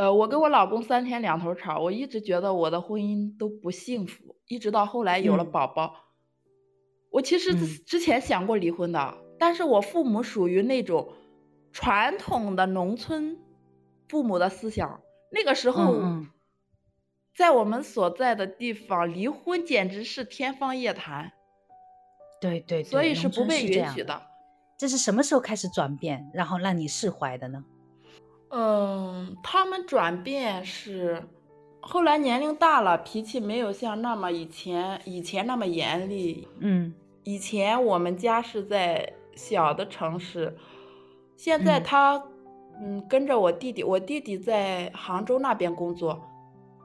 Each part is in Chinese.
呃，我跟我老公三天两头吵，我一直觉得我的婚姻都不幸福，一直到后来有了嗯宝宝，我其实之前想过离婚的，但是我父母属于那种传统的农村父母的思想，那个时候在我们所在的地方，离婚简直是天方夜谭，对对对，所以是不被。允许的。这是什么时候开始转变，然后让你释怀的呢？嗯，他们转变是后来年龄大了，脾气没有像那么以前以前那么严厉。嗯。以前我们家是在小的城市，现在嗯。他嗯跟着我弟弟，我弟弟在杭州那边工作，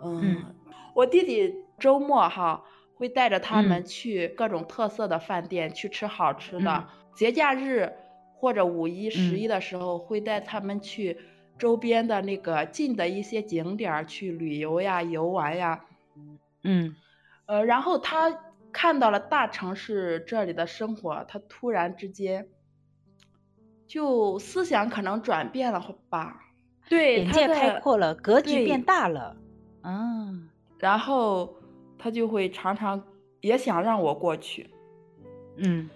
嗯，嗯。我弟弟周末哈会带着他们嗯。去各种特色的饭店去吃好吃的，嗯。节假日或者五一、十嗯。一的时候会带他们去周边的那个近的一些景点去旅游呀、游玩呀。嗯呃，然后他看到了大城市这里的生活，他突然之间就思想可能转变了吧？对，他眼界开阔了，格局变大了。嗯然后他就会常常也想让我过去。嗯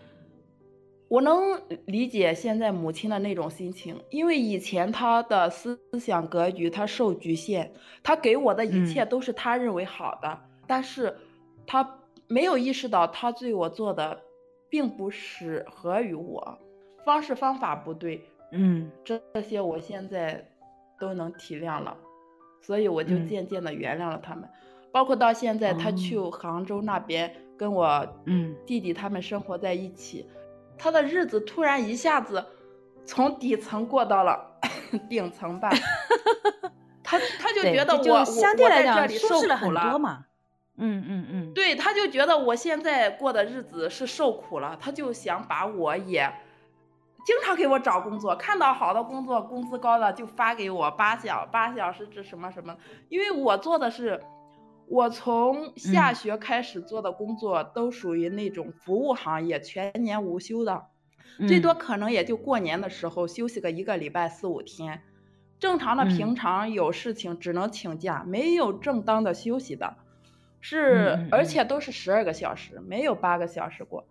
我能理解现在母亲的那种心情，因为以前她的思想格局她受局限，她给我的一切嗯。都是她认为好的，但是她没有意识到她对我做的并不适合于我，方式方法不对，嗯。这这些我现在都能体谅了，所以我就嗯。渐渐的原谅了他们，包括到现在他去哦杭州那边跟我嗯。弟弟他们生活在一起，他的日子突然一下子从底层过到了 顶层吧，他他就，觉得我我我在这相对来讲里受舒适了很多嘛。嗯嗯嗯，对，他就觉得我现在过的日子是受苦了，他就想把我也经常给我找工作，看到好的工作，工资高的就发给我八小八小时制什么什么，因为我做的是。我从下嗯。学开始做的工作都属于那种服务行业，全年无休的，最多嗯。可能也就过年的时候休息个一个礼拜四五天，正常的嗯。平常有事情只能请假，没有正当的休息的，是、而且都是十二个小时，没有八个小时过。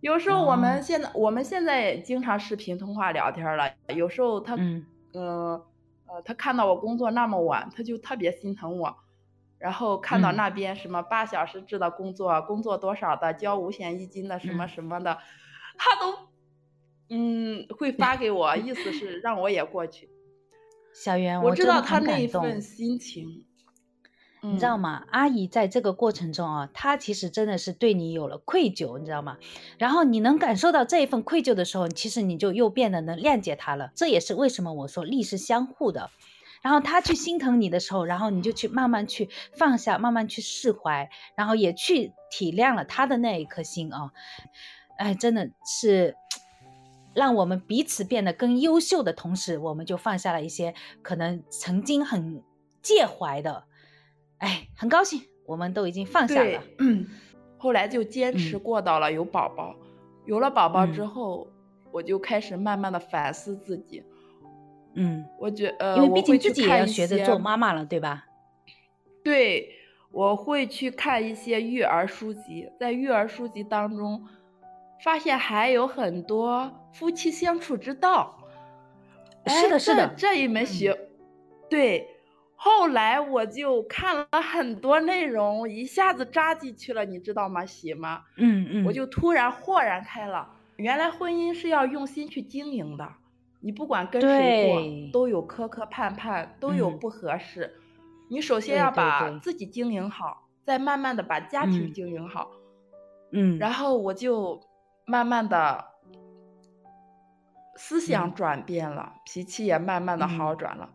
有时候我哦。们现在、我们现在也经常视频通话聊天了，有时候他嗯。呃呃他看到我工作那么晚，他就特别心疼我。然后看到嗯那边什么八小时制的工作，工作多少的，交五险一金的什么嗯什么的，他都嗯会发给我，意思是让我也过去。小袁，我知道他那一。份心情，嗯你知道吗？阿姨在这个过程中啊，她其实真的是对你有了愧疚，你知道吗？然后你能感受到这一份愧疚的时候，其实你就又变得能谅解她了。这也是为什么我说力是相互的。然后他去心疼你的时候，然后你就去慢慢去放下，慢慢去释怀，然后也去体谅了他的那一颗心啊。哎，真的是让我们彼此变得更优秀的同时，我们就放下了一些可能曾经很介怀的。哎，很高兴，我们都已经放下了。，嗯，后来就坚持嗯过到了有宝宝，有了宝宝之嗯后，我就开始慢慢的反思自己。嗯，我觉呃，因为我毕竟自己也要学着些做妈妈了，对吧？对，我会去看一些育儿书籍，在育儿书籍当中，发现还有很多夫妻相处之道。是的，哎是的，这这一门学，对。后来我就看了很多内容，一下子扎进去了，你知道吗？喜妈？嗯嗯，我就突然豁然开朗，原来婚姻是要用心去经营的。你不管跟谁过，都有磕磕绊绊，都有嗯。不合适。你首先要把自己经营好，再慢慢的把家庭嗯。经营好。嗯，然后我就慢慢的思想。嗯转变了，脾气也慢慢的好转了。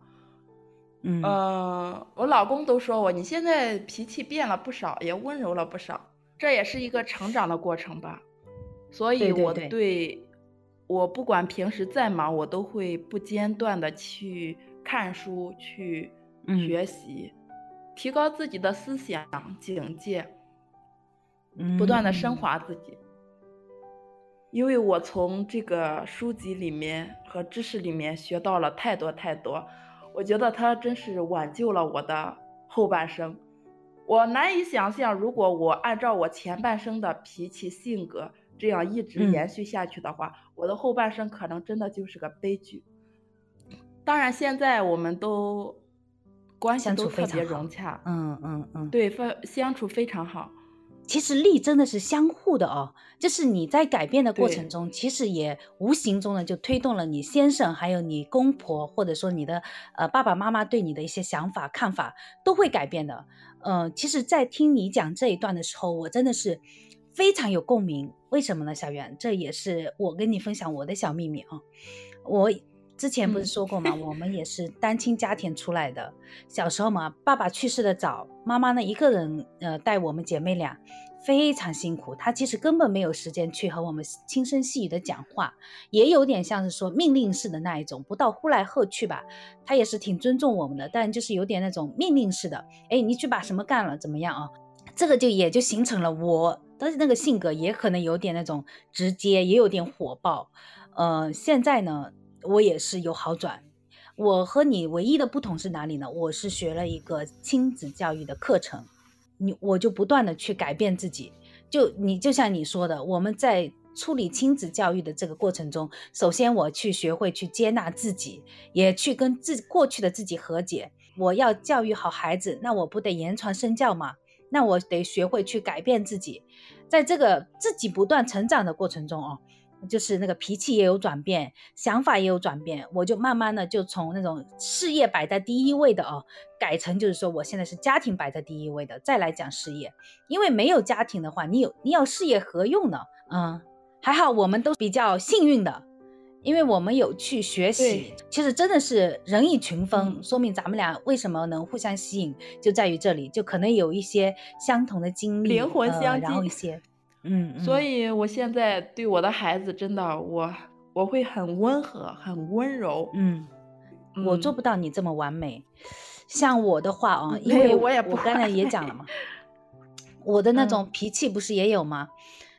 嗯。呃，我老公都说我你现在脾气变了不少，也温柔了不少，这也是一个成长的过程吧。所以我对我不管平时再忙，我都会不间断的去看书，去嗯学习，提高自己的思想境界，嗯不断的升嗯华自己。因为我从这个书籍里面和知识里面学到了太多太多，我觉得它真是挽救了我的后半生。我难以想象，如果我按照我前半生的脾气性格这样一直延续下去的话，我的后半生可能真的就是个悲剧。当然，现在我们都关系都特别融洽，嗯嗯嗯，对，非相处非常好。其实力真的是相互的哦，就是你在改变的过程中，其实也无形中呢就推动了你先生，还有你公婆，或者说你的呃爸爸妈妈对你的一些想法看法都会改变的。嗯，其实，在听你讲这一段的时候，我真的是非常有共鸣。为什么呢，小袁？这也是我跟你分享我的小秘密啊。我之前不是说过吗？我们也 是单亲家庭出来的。小时候嘛，爸爸去世的早，妈妈呢一个人呃带我们姐妹俩，非常辛苦。她其实根本没有时间去和我们轻声细语的讲话，也有点像是说命令式的那一种，不到呼来喝去吧。他也是挺尊重我们的，但就是有点那种命令式的。哎，你去把什么干了，怎么样啊？这个就也就形成了我的那个性格，也可能有点那种直接，也有点火爆。呃，现在呢，我也是有好转。我和你唯一的不同是哪里呢？我是学了一个亲子教育的课程，你我就不断的去改变自己。就你就像你说的，我们在处理亲子教育的这个过程中，首先我去学会去接纳自己，也去跟自过去的自己和解。我要教育好孩子，那我不得言传身教吗？那我得学会去改变自己，在这个自己不断成长的过程中哦，就是那个脾气也有转变，想法也有转变，我就慢慢的就从那种事业摆在第一位的哦，改成就是说我现在是家庭摆在第一位的，再来讲事业，因为没有家庭的话，你有你要事业何用呢？嗯，还好我们都比较幸运的。因为我们有去学习，其实真的是人以群分，说明咱们俩为什么能互相吸引，就在于这里，就可能有一些相同的经历，灵魂相近，然后一些，嗯，所以我现在对我的孩子真的，我我会很温和，很温柔，嗯，我做不到你这么完美，像我的话啊，因为我也不刚才也讲了嘛，我的那种脾气不是也有吗？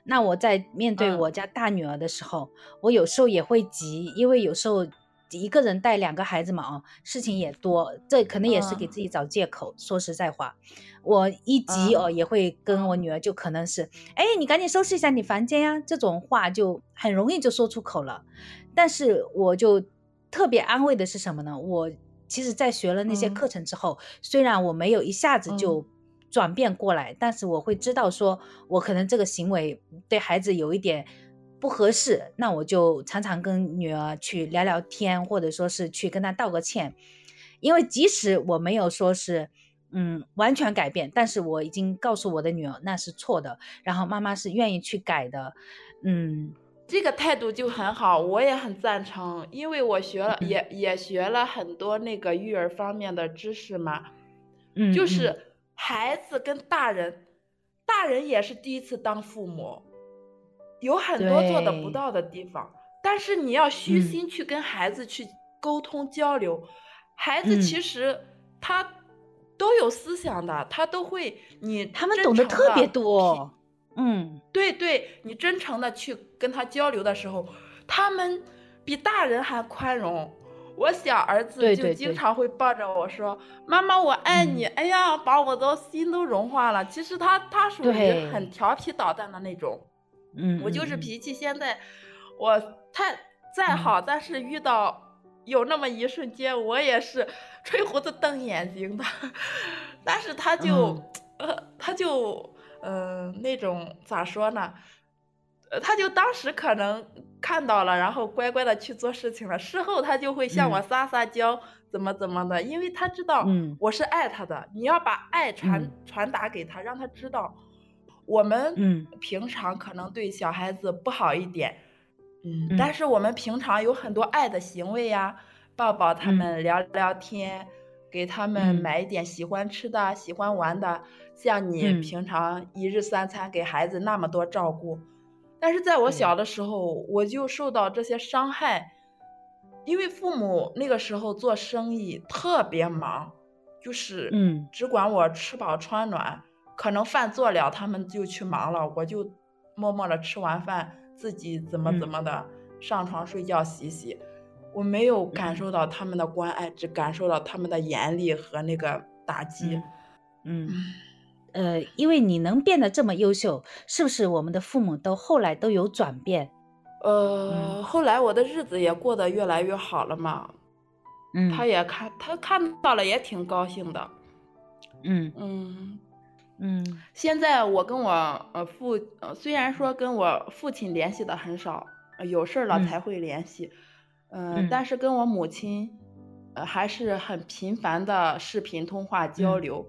那我在面对我家大女儿的时候，我有时候也会急，因为有时候一个人带两个孩子嘛，哦，事情也多，这可能也是给自己找借口。说实在话，我一急哦，也会跟我女儿就可能是，哎，你赶紧收拾一下你房间呀，这种话就很容易就说出口了。但是我就特别安慰的是什么呢？我其实，在学了那些课程之后，虽然我没有一下子就。转变过来，但是我会知道，说我可能这个行为对孩子有一点不合适，那我就常常跟女儿去聊聊天，或者说是去跟她道个歉，因为即使我没有说是嗯完全改变，但是我已经告诉我的女儿那是错的，然后妈妈是愿意去改的，嗯，这个态度就很好，我也很赞成，因为我学了也也学了很多那个育儿方面的知识嘛，嗯，就是。孩子跟大人，大人也是第一次当父母，有很多做的不到的地方，但是你要虚心去跟孩子去沟通交流，孩子其实他都有思想的，他都会你他们懂得特别多，嗯，对对，你真诚的去跟他交流的时候，他们比大人还宽容。我小儿子就经常会抱着我说：“妈妈，我爱你。”哎呀，把我的心都融化了。其实他他属于很调皮捣蛋的那种，嗯，我就是脾气。现在我太再好，但是遇到有那么一瞬间，我也是吹胡子瞪眼睛的。但是他就呃，他就嗯，那种咋说呢？呃，他就当时可能。看到了，然后乖乖的去做事情了。事后他就会向我撒撒娇，怎么怎么的，因为他知道我是爱他的。你要把爱传传达给他，让他知道我们平常可能对小孩子不好一点，嗯，但是我们平常有很多爱的行为呀，抱抱他们，聊聊天，给他们买一点喜欢吃的、喜欢玩的，像你平常一日三餐给孩子那么多照顾。但是在我小的时候，我就受到这些伤害，因为父母那个时候做生意特别忙，就是嗯，只管我吃饱穿暖，可能饭做了，他们就去忙了，我就默默的吃完饭，自己怎么怎么的上床睡觉洗洗。我没有感受到他们的关爱，只感受到他们的严厉和那个打击。嗯，呃，因为你能变得这么优秀，是不是我们的父母都后来都有转变？呃，后来我的日子也过得越来越好了嘛。嗯，他也看，他看到了也挺高兴的。嗯嗯嗯，现在我跟我呃父，呃虽然说跟我父亲联系的很少，有事儿了才会联系。嗯，但是跟我母亲，呃，还是很频繁的视频通话交流，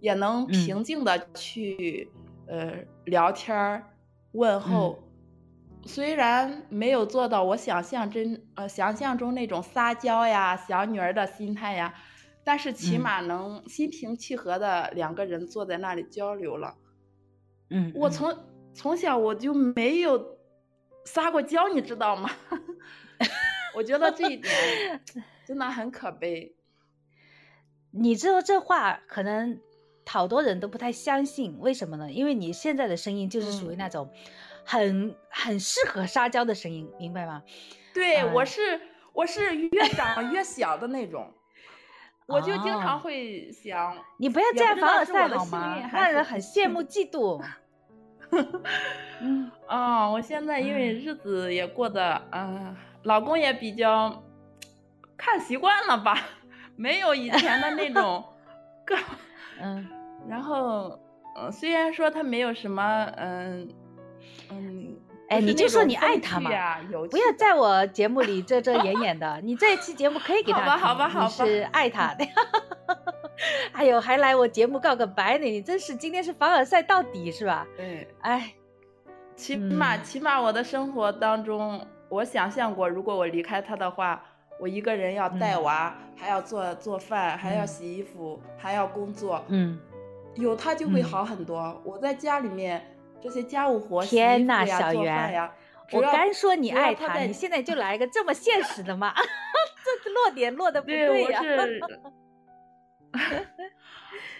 也能平静的去呃聊天儿问候。虽然没有做到我想象真呃想象中那种撒娇呀、小女儿的心态呀，但是起码能心平气和的两个人坐在那里交流了。嗯，我从从小我就没有撒过娇，你知道吗？我觉得这一点 真的很可悲。你知道这话可能好多人都不太相信，为什么呢？因为你现在的声音就是属于那种很很适合撒娇的声音，明白吗？对，我是我是越长越小的那种，我就经常会想，你不要这样凡尔赛好吗？让人很羡慕嫉妒。嗯啊，我现在因为日子也过得嗯。老公也比较看习惯了吧，没有以前的那种个，嗯，然后，嗯，虽然说他没有什么，嗯，嗯，哎，你就说你爱他嘛，不要在我节目里遮遮掩掩的。你这一期节目可以给他听，好吧，好吧，你是爱他的。哎呦，还来我节目告个白呢，你真是今天是凡尔赛到底是吧？嗯，哎，起码起码我的生活当中。我想象过，如果我离开他的话，我一个人要带娃，还要做做饭，还要洗衣服，还要工作。嗯，有他就会好很多。我在家里面这些家务活，天呐，小圆，我刚说你爱他，你现在就 来个这么现实的吗？这落点落的不对呀。对，我是。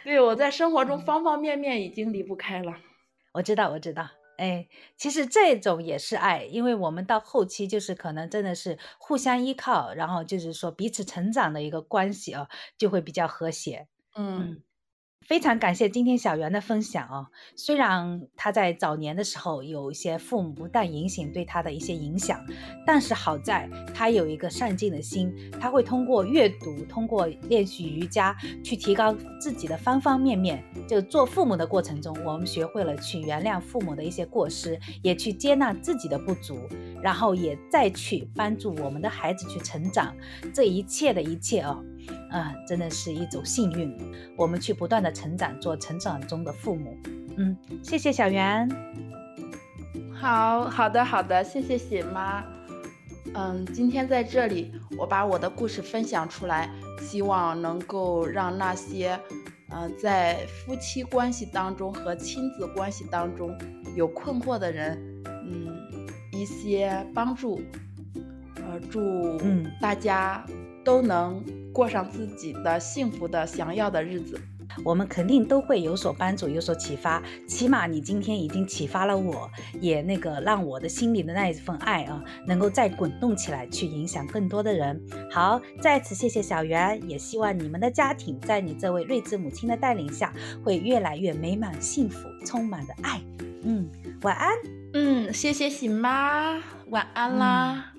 对，我在生活中方方面面已经离不开了。我知道，我知道。哎，其实这种也是爱，因为我们到后期就是可能真的是互相依靠，然后就是说彼此成长的一个关系啊，就会比较和谐。嗯。非常感谢今天小袁的分享哦。虽然他在早年的时候有一些父母不当影响对他的一些影响，但是好在他有一个上进的心，他会通过阅读，通过练习瑜伽去提高自己的方方面面。就做父母的过程中，我们学会了去原谅父母的一些过失，也去接纳自己的不足，然后也再去帮助我们的孩子去成长。这一切的一切哦。啊，真的是一种幸运。我们去不断的成长，做成长中的父母。嗯，谢谢小袁。好好的好的，谢谢喜妈。嗯，今天在这里，我把我的故事分享出来，希望能够让那些呃在夫妻关系当中和亲子关系当中有困惑的人，嗯，一些帮助。呃，祝大家都能。过上自己的幸福的想要的日子，我们肯定都会有所帮助，有所启发。起码你今天已经启发了我，也那个让我的心里的那一份爱啊，能够再滚动起来，去影响更多的人。好，再次谢谢小袁，也希望你们的家庭在你这位睿智母亲的带领下，会越来越美满幸福，充满着爱。嗯，晚安。嗯，谢谢喜妈，晚安啦。